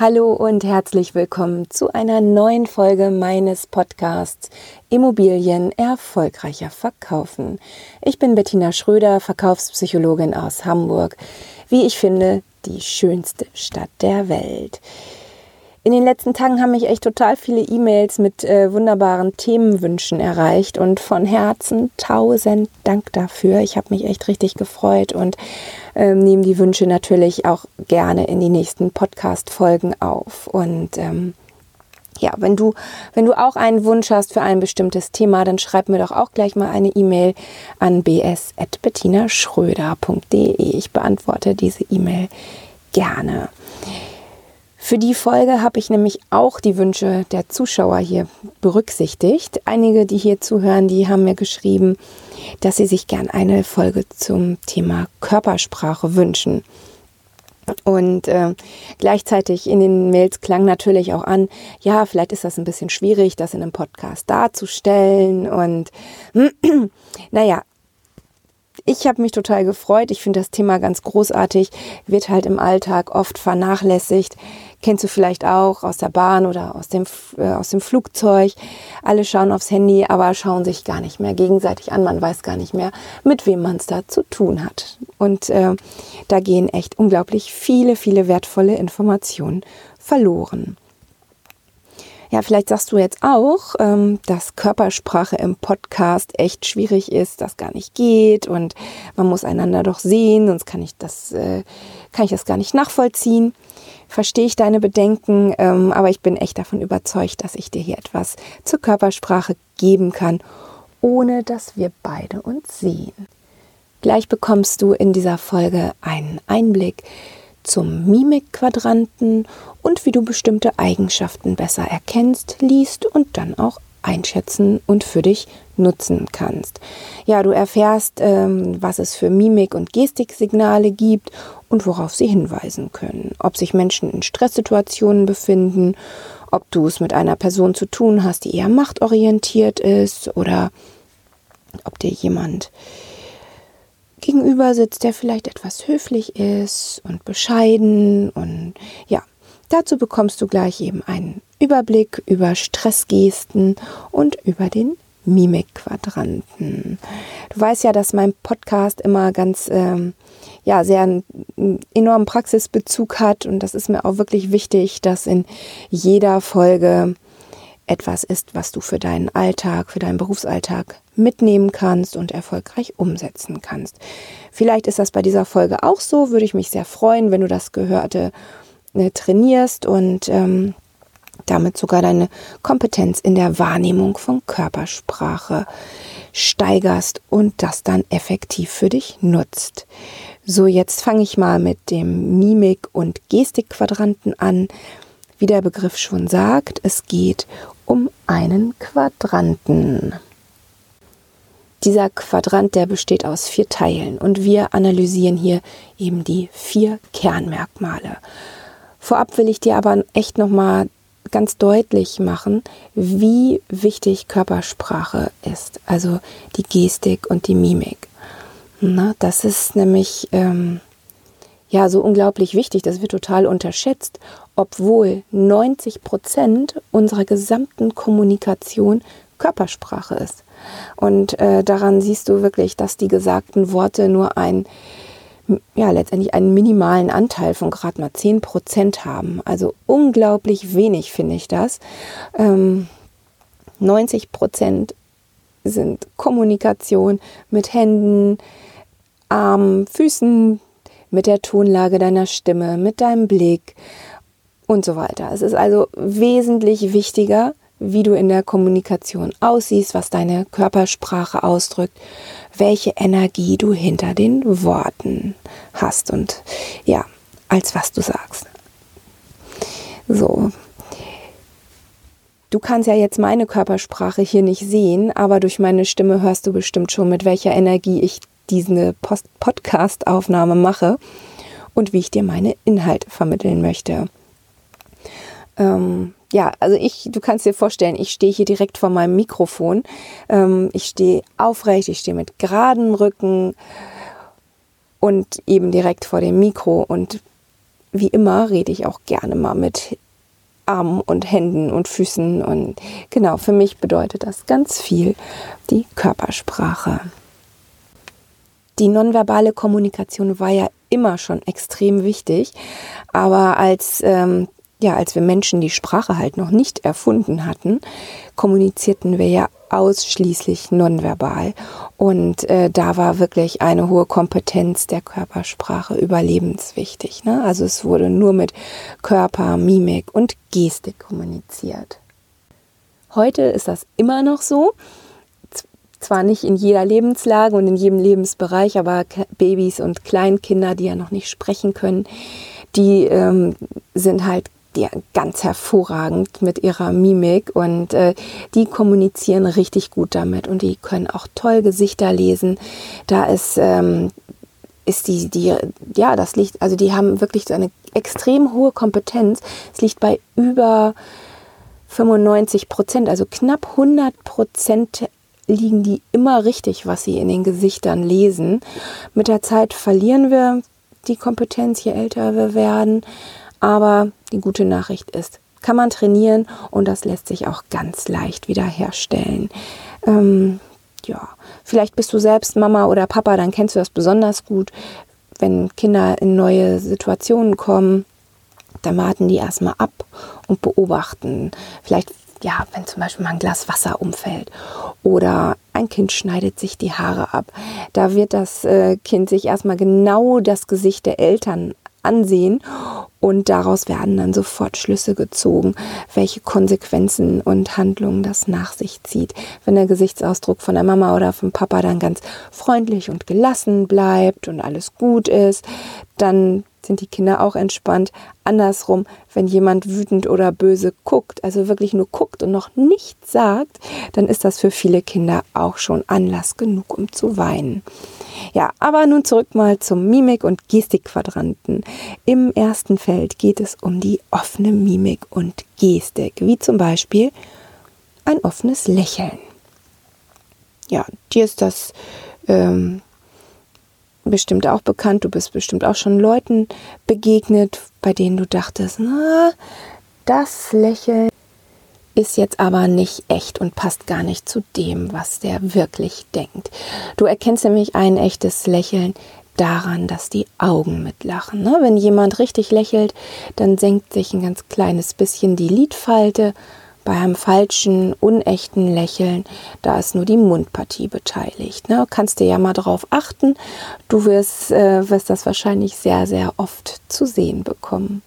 Hallo und herzlich willkommen zu einer neuen Folge meines Podcasts Immobilien erfolgreicher verkaufen. Ich bin Bettina Schröder, Verkaufspsychologin aus Hamburg. Wie ich finde, die schönste Stadt der Welt. In den letzten Tagen haben mich echt total viele E-Mails mit äh, wunderbaren Themenwünschen erreicht und von Herzen tausend Dank dafür. Ich habe mich echt richtig gefreut und ähm, nehme die Wünsche natürlich auch gerne in die nächsten Podcast-Folgen auf. Und ähm, ja, wenn du, wenn du auch einen Wunsch hast für ein bestimmtes Thema, dann schreib mir doch auch gleich mal eine E-Mail an bs.bettinaschröder.de. Ich beantworte diese E-Mail gerne. Für die Folge habe ich nämlich auch die Wünsche der Zuschauer hier berücksichtigt. Einige, die hier zuhören, die haben mir geschrieben, dass sie sich gern eine Folge zum Thema Körpersprache wünschen. Und äh, gleichzeitig in den Mails klang natürlich auch an, ja, vielleicht ist das ein bisschen schwierig, das in einem Podcast darzustellen. Und naja, ich habe mich total gefreut. Ich finde das Thema ganz großartig, wird halt im Alltag oft vernachlässigt. Kennst du vielleicht auch aus der Bahn oder aus dem, äh, aus dem Flugzeug. Alle schauen aufs Handy, aber schauen sich gar nicht mehr gegenseitig an. Man weiß gar nicht mehr, mit wem man es da zu tun hat. Und äh, da gehen echt unglaublich viele, viele wertvolle Informationen verloren. Ja, vielleicht sagst du jetzt auch, ähm, dass Körpersprache im Podcast echt schwierig ist, das gar nicht geht und man muss einander doch sehen, sonst kann ich das, äh, kann ich das gar nicht nachvollziehen. Verstehe ich deine Bedenken, ähm, aber ich bin echt davon überzeugt, dass ich dir hier etwas zur Körpersprache geben kann, ohne dass wir beide uns sehen. Gleich bekommst du in dieser Folge einen Einblick zum Mimikquadranten und wie du bestimmte Eigenschaften besser erkennst, liest und dann auch einschätzen und für dich nutzen kannst. Ja, du erfährst, ähm, was es für Mimik- und Gestiksignale gibt und worauf sie hinweisen können. Ob sich Menschen in Stresssituationen befinden, ob du es mit einer Person zu tun hast, die eher machtorientiert ist oder ob dir jemand gegenüber sitzt, der vielleicht etwas höflich ist und bescheiden und ja, dazu bekommst du gleich eben einen Überblick über Stressgesten und über den Mimikquadranten. Du weißt ja, dass mein Podcast immer ganz, ähm, ja, sehr einen enormen Praxisbezug hat und das ist mir auch wirklich wichtig, dass in jeder Folge etwas ist, was du für deinen Alltag, für deinen Berufsalltag mitnehmen kannst und erfolgreich umsetzen kannst. Vielleicht ist das bei dieser Folge auch so, würde ich mich sehr freuen, wenn du das Gehörte äh, trainierst und ähm, damit sogar deine Kompetenz in der Wahrnehmung von Körpersprache steigerst und das dann effektiv für dich nutzt. So, jetzt fange ich mal mit dem Mimik- und Gestikquadranten an. Wie der Begriff schon sagt, es geht um einen Quadranten. Dieser Quadrant, der besteht aus vier Teilen und wir analysieren hier eben die vier Kernmerkmale. Vorab will ich dir aber echt nochmal ganz deutlich machen, wie wichtig Körpersprache ist, also die Gestik und die Mimik. Na, das ist nämlich ähm, ja so unglaublich wichtig, das wird total unterschätzt, obwohl 90 Prozent unserer gesamten Kommunikation Körpersprache ist. Und äh, daran siehst du wirklich, dass die gesagten Worte nur ein, ja, letztendlich einen minimalen Anteil von gerade mal 10 Prozent haben. Also unglaublich wenig finde ich das. Ähm, 90 Prozent sind Kommunikation mit Händen, Armen, Füßen, mit der Tonlage deiner Stimme, mit deinem Blick und so weiter. Es ist also wesentlich wichtiger, wie du in der Kommunikation aussiehst, was deine Körpersprache ausdrückt, welche Energie du hinter den Worten hast und ja, als was du sagst. So. Du kannst ja jetzt meine Körpersprache hier nicht sehen, aber durch meine Stimme hörst du bestimmt schon, mit welcher Energie ich diese Podcast-Aufnahme mache und wie ich dir meine Inhalte vermitteln möchte. Ähm, ja, also ich, du kannst dir vorstellen, ich stehe hier direkt vor meinem Mikrofon. Ähm, ich stehe aufrecht, ich stehe mit geradem Rücken und eben direkt vor dem Mikro und wie immer rede ich auch gerne mal mit Armen und Händen und Füßen. Und genau, für mich bedeutet das ganz viel die Körpersprache. Die nonverbale Kommunikation war ja immer schon extrem wichtig, aber als ähm, ja, als wir Menschen die Sprache halt noch nicht erfunden hatten, kommunizierten wir ja ausschließlich nonverbal. Und äh, da war wirklich eine hohe Kompetenz der Körpersprache überlebenswichtig. Ne? Also es wurde nur mit Körper, Mimik und Gestik kommuniziert. Heute ist das immer noch so. Zwar nicht in jeder Lebenslage und in jedem Lebensbereich, aber Babys und Kleinkinder, die ja noch nicht sprechen können, die ähm, sind halt die ganz hervorragend mit ihrer Mimik und äh, die kommunizieren richtig gut damit und die können auch toll Gesichter lesen. Da ist, ähm, ist die, die, ja, das liegt, also die haben wirklich eine extrem hohe Kompetenz. Es liegt bei über 95 Prozent, also knapp 100 Prozent liegen die immer richtig, was sie in den Gesichtern lesen. Mit der Zeit verlieren wir die Kompetenz, je älter wir werden. Aber die gute Nachricht ist, kann man trainieren und das lässt sich auch ganz leicht wiederherstellen. Ähm, ja, vielleicht bist du selbst Mama oder Papa, dann kennst du das besonders gut. Wenn Kinder in neue Situationen kommen, dann warten die erstmal ab und beobachten. Vielleicht, ja, wenn zum Beispiel mal ein Glas Wasser umfällt oder ein Kind schneidet sich die Haare ab. Da wird das äh, Kind sich erstmal genau das Gesicht der Eltern ansehen und daraus werden dann sofort Schlüsse gezogen, welche Konsequenzen und Handlungen das nach sich zieht. Wenn der Gesichtsausdruck von der Mama oder vom Papa dann ganz freundlich und gelassen bleibt und alles gut ist, dann sind die Kinder auch entspannt. Andersrum, wenn jemand wütend oder böse guckt, also wirklich nur guckt und noch nichts sagt, dann ist das für viele Kinder auch schon Anlass genug, um zu weinen. Ja, aber nun zurück mal zum Mimik- und Gestikquadranten. Im ersten Feld geht es um die offene Mimik und Gestik, wie zum Beispiel ein offenes Lächeln. Ja, dir ist das ähm, bestimmt auch bekannt, du bist bestimmt auch schon Leuten begegnet, bei denen du dachtest, na, das Lächeln ist jetzt aber nicht echt und passt gar nicht zu dem, was der wirklich denkt. Du erkennst nämlich ein echtes Lächeln daran, dass die Augen mitlachen. Ne? Wenn jemand richtig lächelt, dann senkt sich ein ganz kleines bisschen die Lidfalte bei einem falschen, unechten Lächeln, da ist nur die Mundpartie beteiligt. Ne? Kannst dir ja mal darauf achten. Du wirst, äh, wirst das wahrscheinlich sehr, sehr oft zu sehen bekommen.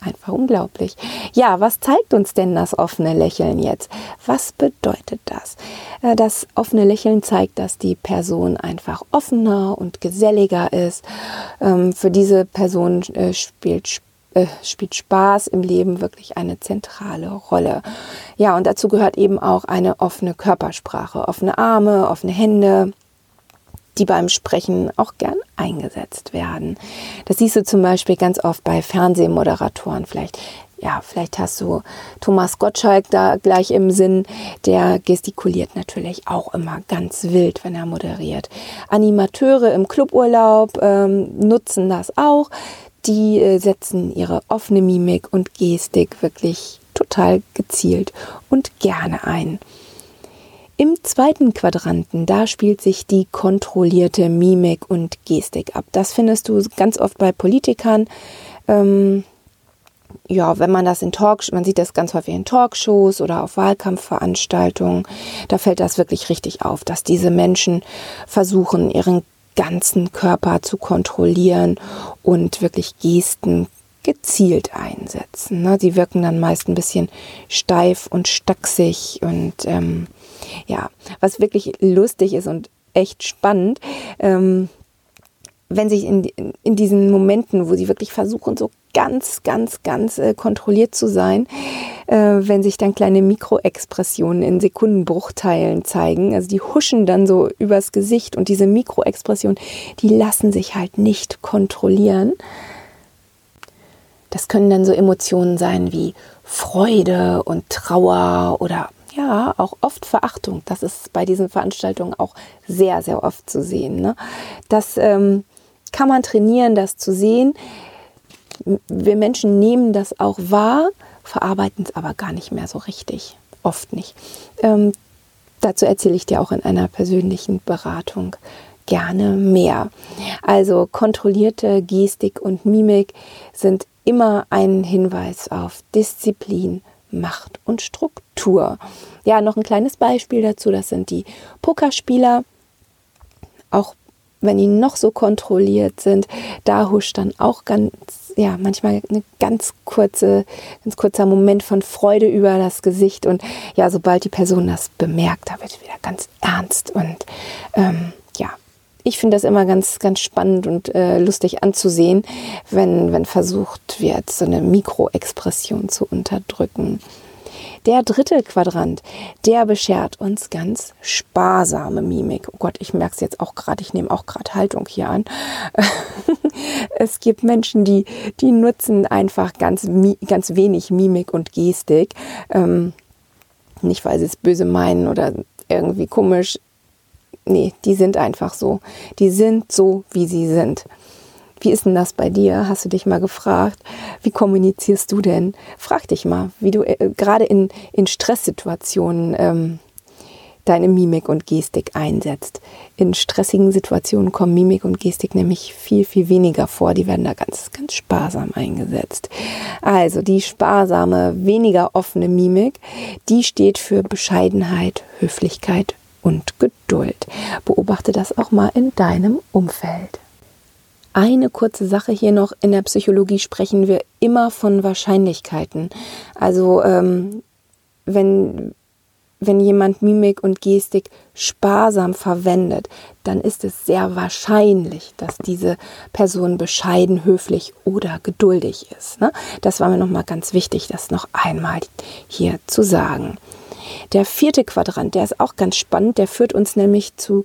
Einfach unglaublich. Ja, was zeigt uns denn das offene Lächeln jetzt? Was bedeutet das? Äh, das offene Lächeln zeigt, dass die Person einfach offener und geselliger ist. Ähm, für diese Person äh, spielt äh, spielt Spaß im Leben wirklich eine zentrale Rolle. Ja, und dazu gehört eben auch eine offene Körpersprache, offene Arme, offene Hände, die beim Sprechen auch gern eingesetzt werden. Das siehst du zum Beispiel ganz oft bei Fernsehmoderatoren. Vielleicht, ja, vielleicht hast du Thomas Gottschalk da gleich im Sinn. Der gestikuliert natürlich auch immer ganz wild, wenn er moderiert. Animateure im Cluburlaub ähm, nutzen das auch die äh, setzen ihre offene Mimik und Gestik wirklich total gezielt und gerne ein. Im zweiten Quadranten, da spielt sich die kontrollierte Mimik und Gestik ab. Das findest du ganz oft bei Politikern. Ähm, ja, wenn man das in Talkshows, man sieht das ganz häufig in Talkshows oder auf Wahlkampfveranstaltungen, da fällt das wirklich richtig auf, dass diese Menschen versuchen, ihren ganzen Körper zu kontrollieren und wirklich Gesten gezielt einsetzen. Ne? Die wirken dann meist ein bisschen steif und stachsig und ähm, ja, was wirklich lustig ist und echt spannend, ähm, wenn sich in, in diesen Momenten, wo sie wirklich versuchen, so ganz, ganz, ganz äh, kontrolliert zu sein, äh, wenn sich dann kleine Mikroexpressionen in Sekundenbruchteilen zeigen. Also die huschen dann so übers Gesicht und diese Mikroexpressionen, die lassen sich halt nicht kontrollieren. Das können dann so Emotionen sein wie Freude und Trauer oder ja, auch oft Verachtung. Das ist bei diesen Veranstaltungen auch sehr, sehr oft zu sehen. Ne? Das ähm, kann man trainieren, das zu sehen. Wir Menschen nehmen das auch wahr, verarbeiten es aber gar nicht mehr so richtig. Oft nicht. Ähm, dazu erzähle ich dir auch in einer persönlichen Beratung gerne mehr. Also kontrollierte Gestik und Mimik sind immer ein Hinweis auf Disziplin, Macht und Struktur. Ja, noch ein kleines Beispiel dazu, das sind die Pokerspieler. Auch wenn die noch so kontrolliert sind, da huscht dann auch ganz, ja, manchmal eine ganz kurze, ganz kurzer Moment von Freude über das Gesicht. Und ja, sobald die Person das bemerkt, da wird wieder ganz ernst. Und ähm, ja, ich finde das immer ganz, ganz spannend und äh, lustig anzusehen, wenn, wenn versucht wird, so eine Mikroexpression zu unterdrücken. Der dritte Quadrant, der beschert uns ganz sparsame Mimik. Oh Gott, ich merke es jetzt auch gerade, ich nehme auch gerade Haltung hier an. es gibt Menschen, die, die nutzen einfach ganz, ganz wenig Mimik und Gestik. Ähm, nicht, weil sie es böse meinen oder irgendwie komisch. Nee, die sind einfach so. Die sind so, wie sie sind. Wie ist denn das bei dir? Hast du dich mal gefragt? Wie kommunizierst du denn? Frag dich mal, wie du äh, gerade in, in Stresssituationen ähm, deine Mimik und Gestik einsetzt. In stressigen Situationen kommen Mimik und Gestik nämlich viel, viel weniger vor. Die werden da ganz, ganz sparsam eingesetzt. Also die sparsame, weniger offene Mimik, die steht für Bescheidenheit, Höflichkeit und Geduld. Beobachte das auch mal in deinem Umfeld. Eine kurze Sache hier noch. In der Psychologie sprechen wir immer von Wahrscheinlichkeiten. Also ähm, wenn, wenn jemand Mimik und Gestik sparsam verwendet, dann ist es sehr wahrscheinlich, dass diese Person bescheiden, höflich oder geduldig ist. Ne? Das war mir nochmal ganz wichtig, das noch einmal hier zu sagen. Der vierte Quadrant, der ist auch ganz spannend, der führt uns nämlich zu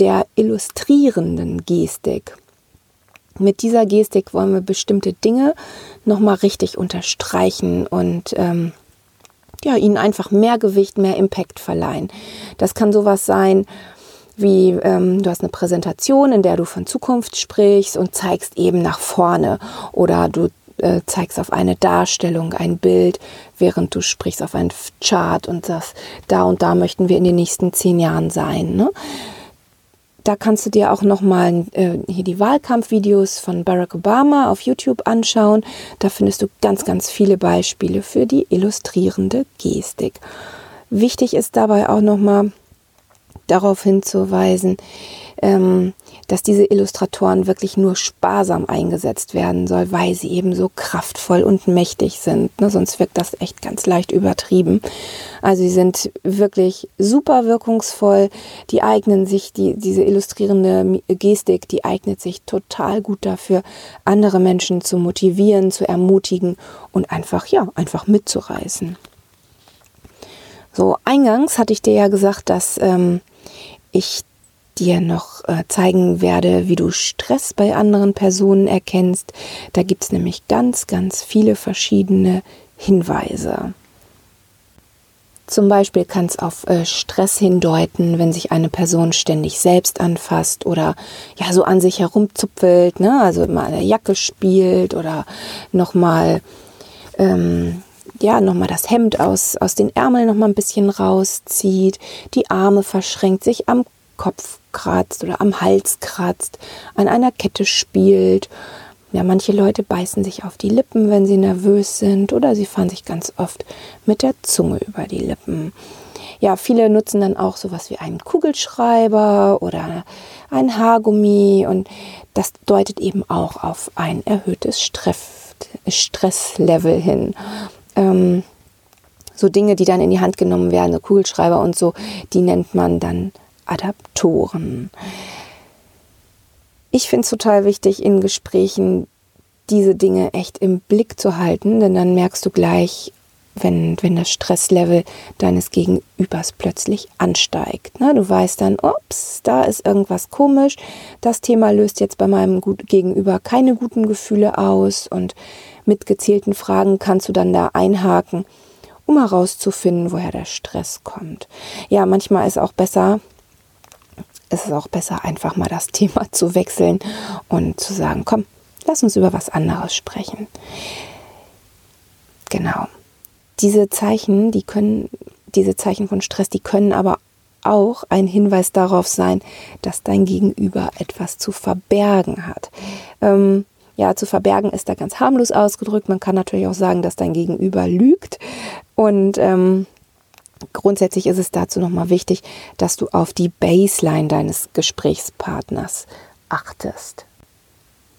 der illustrierenden Gestik. Mit dieser Gestik wollen wir bestimmte Dinge nochmal richtig unterstreichen und ähm, ja, ihnen einfach mehr Gewicht, mehr Impact verleihen. Das kann sowas sein, wie ähm, du hast eine Präsentation, in der du von Zukunft sprichst und zeigst eben nach vorne oder du äh, zeigst auf eine Darstellung, ein Bild, während du sprichst auf einen Chart und sagst, da und da möchten wir in den nächsten zehn Jahren sein. Ne? Da kannst du dir auch nochmal äh, hier die Wahlkampfvideos von Barack Obama auf YouTube anschauen. Da findest du ganz, ganz viele Beispiele für die illustrierende Gestik. Wichtig ist dabei auch nochmal darauf hinzuweisen, ähm, dass diese Illustratoren wirklich nur sparsam eingesetzt werden soll, weil sie eben so kraftvoll und mächtig sind. Ne? Sonst wirkt das echt ganz leicht übertrieben. Also sie sind wirklich super wirkungsvoll. Die eignen sich, die, diese illustrierende Gestik, die eignet sich total gut dafür, andere Menschen zu motivieren, zu ermutigen und einfach, ja, einfach mitzureißen. So, eingangs hatte ich dir ja gesagt, dass ähm, ich dir noch äh, zeigen werde, wie du Stress bei anderen Personen erkennst. Da gibt es nämlich ganz, ganz viele verschiedene Hinweise. Zum Beispiel kann es auf äh, Stress hindeuten, wenn sich eine Person ständig selbst anfasst oder ja so an sich herumzupfelt, ne? also mal eine Jacke spielt oder nochmal ähm, ja, nochmal das Hemd aus, aus den Ärmeln nochmal ein bisschen rauszieht, die Arme verschränkt, sich am Kopf kratzt oder am Hals kratzt, an einer Kette spielt. Ja, manche Leute beißen sich auf die Lippen, wenn sie nervös sind, oder sie fahren sich ganz oft mit der Zunge über die Lippen. Ja, viele nutzen dann auch sowas wie einen Kugelschreiber oder ein Haargummi und das deutet eben auch auf ein erhöhtes Stress, Stresslevel hin. Ähm, so Dinge, die dann in die Hand genommen werden, so Kugelschreiber und so, die nennt man dann Adaptoren. Ich finde es total wichtig, in Gesprächen diese Dinge echt im Blick zu halten, denn dann merkst du gleich, wenn, wenn das Stresslevel deines Gegenübers plötzlich ansteigt. Ne? Du weißt dann, ups, da ist irgendwas komisch, das Thema löst jetzt bei meinem Gegenüber keine guten Gefühle aus und mit gezielten Fragen kannst du dann da einhaken, um herauszufinden, woher der Stress kommt. Ja, manchmal ist auch besser, ist es auch besser, einfach mal das Thema zu wechseln und zu sagen, komm, Lass uns über was anderes sprechen. Genau. Diese Zeichen, die können, diese Zeichen von Stress, die können aber auch ein Hinweis darauf sein, dass dein Gegenüber etwas zu verbergen hat. Ähm, ja, zu verbergen ist da ganz harmlos ausgedrückt. Man kann natürlich auch sagen, dass dein Gegenüber lügt. Und ähm, grundsätzlich ist es dazu nochmal wichtig, dass du auf die Baseline deines Gesprächspartners achtest.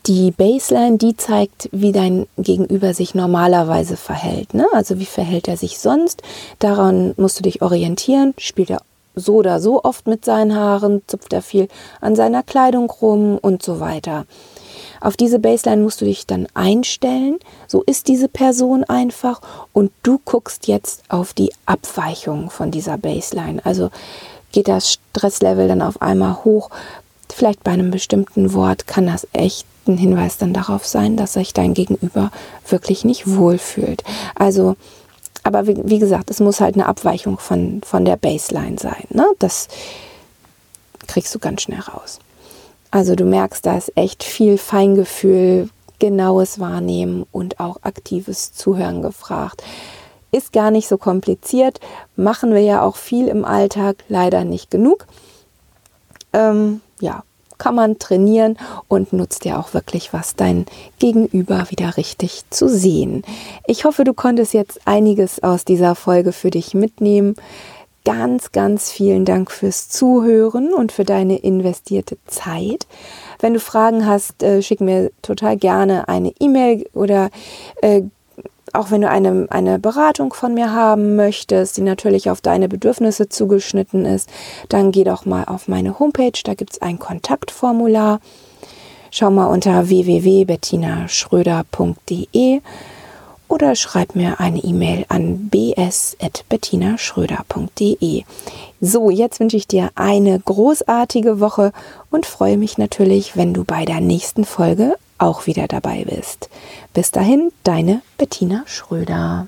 Die Baseline, die zeigt, wie dein Gegenüber sich normalerweise verhält. Ne? Also wie verhält er sich sonst? Daran musst du dich orientieren. Spielt er so oder so oft mit seinen Haaren? Zupft er viel an seiner Kleidung rum und so weiter? Auf diese Baseline musst du dich dann einstellen. So ist diese Person einfach und du guckst jetzt auf die Abweichung von dieser Baseline. Also geht das Stresslevel dann auf einmal hoch. Vielleicht bei einem bestimmten Wort kann das echt ein Hinweis dann darauf sein, dass sich dein Gegenüber wirklich nicht wohlfühlt. Also, aber wie, wie gesagt, es muss halt eine Abweichung von, von der Baseline sein. Ne? Das kriegst du ganz schnell raus. Also du merkst, da ist echt viel Feingefühl, genaues Wahrnehmen und auch aktives Zuhören gefragt. Ist gar nicht so kompliziert, machen wir ja auch viel im Alltag, leider nicht genug. Ähm, ja, kann man trainieren und nutzt ja auch wirklich was, dein Gegenüber wieder richtig zu sehen. Ich hoffe, du konntest jetzt einiges aus dieser Folge für dich mitnehmen ganz, ganz vielen Dank fürs Zuhören und für deine investierte Zeit. Wenn du Fragen hast, äh, schick mir total gerne eine E-Mail oder äh, auch wenn du eine, eine Beratung von mir haben möchtest, die natürlich auf deine Bedürfnisse zugeschnitten ist, dann geh doch mal auf meine Homepage, da gibt es ein Kontaktformular. Schau mal unter www.bettinaschröder.de oder schreib mir eine E-Mail an bs.bettinaschröder.de. So, jetzt wünsche ich dir eine großartige Woche und freue mich natürlich, wenn du bei der nächsten Folge auch wieder dabei bist. Bis dahin, deine Bettina Schröder.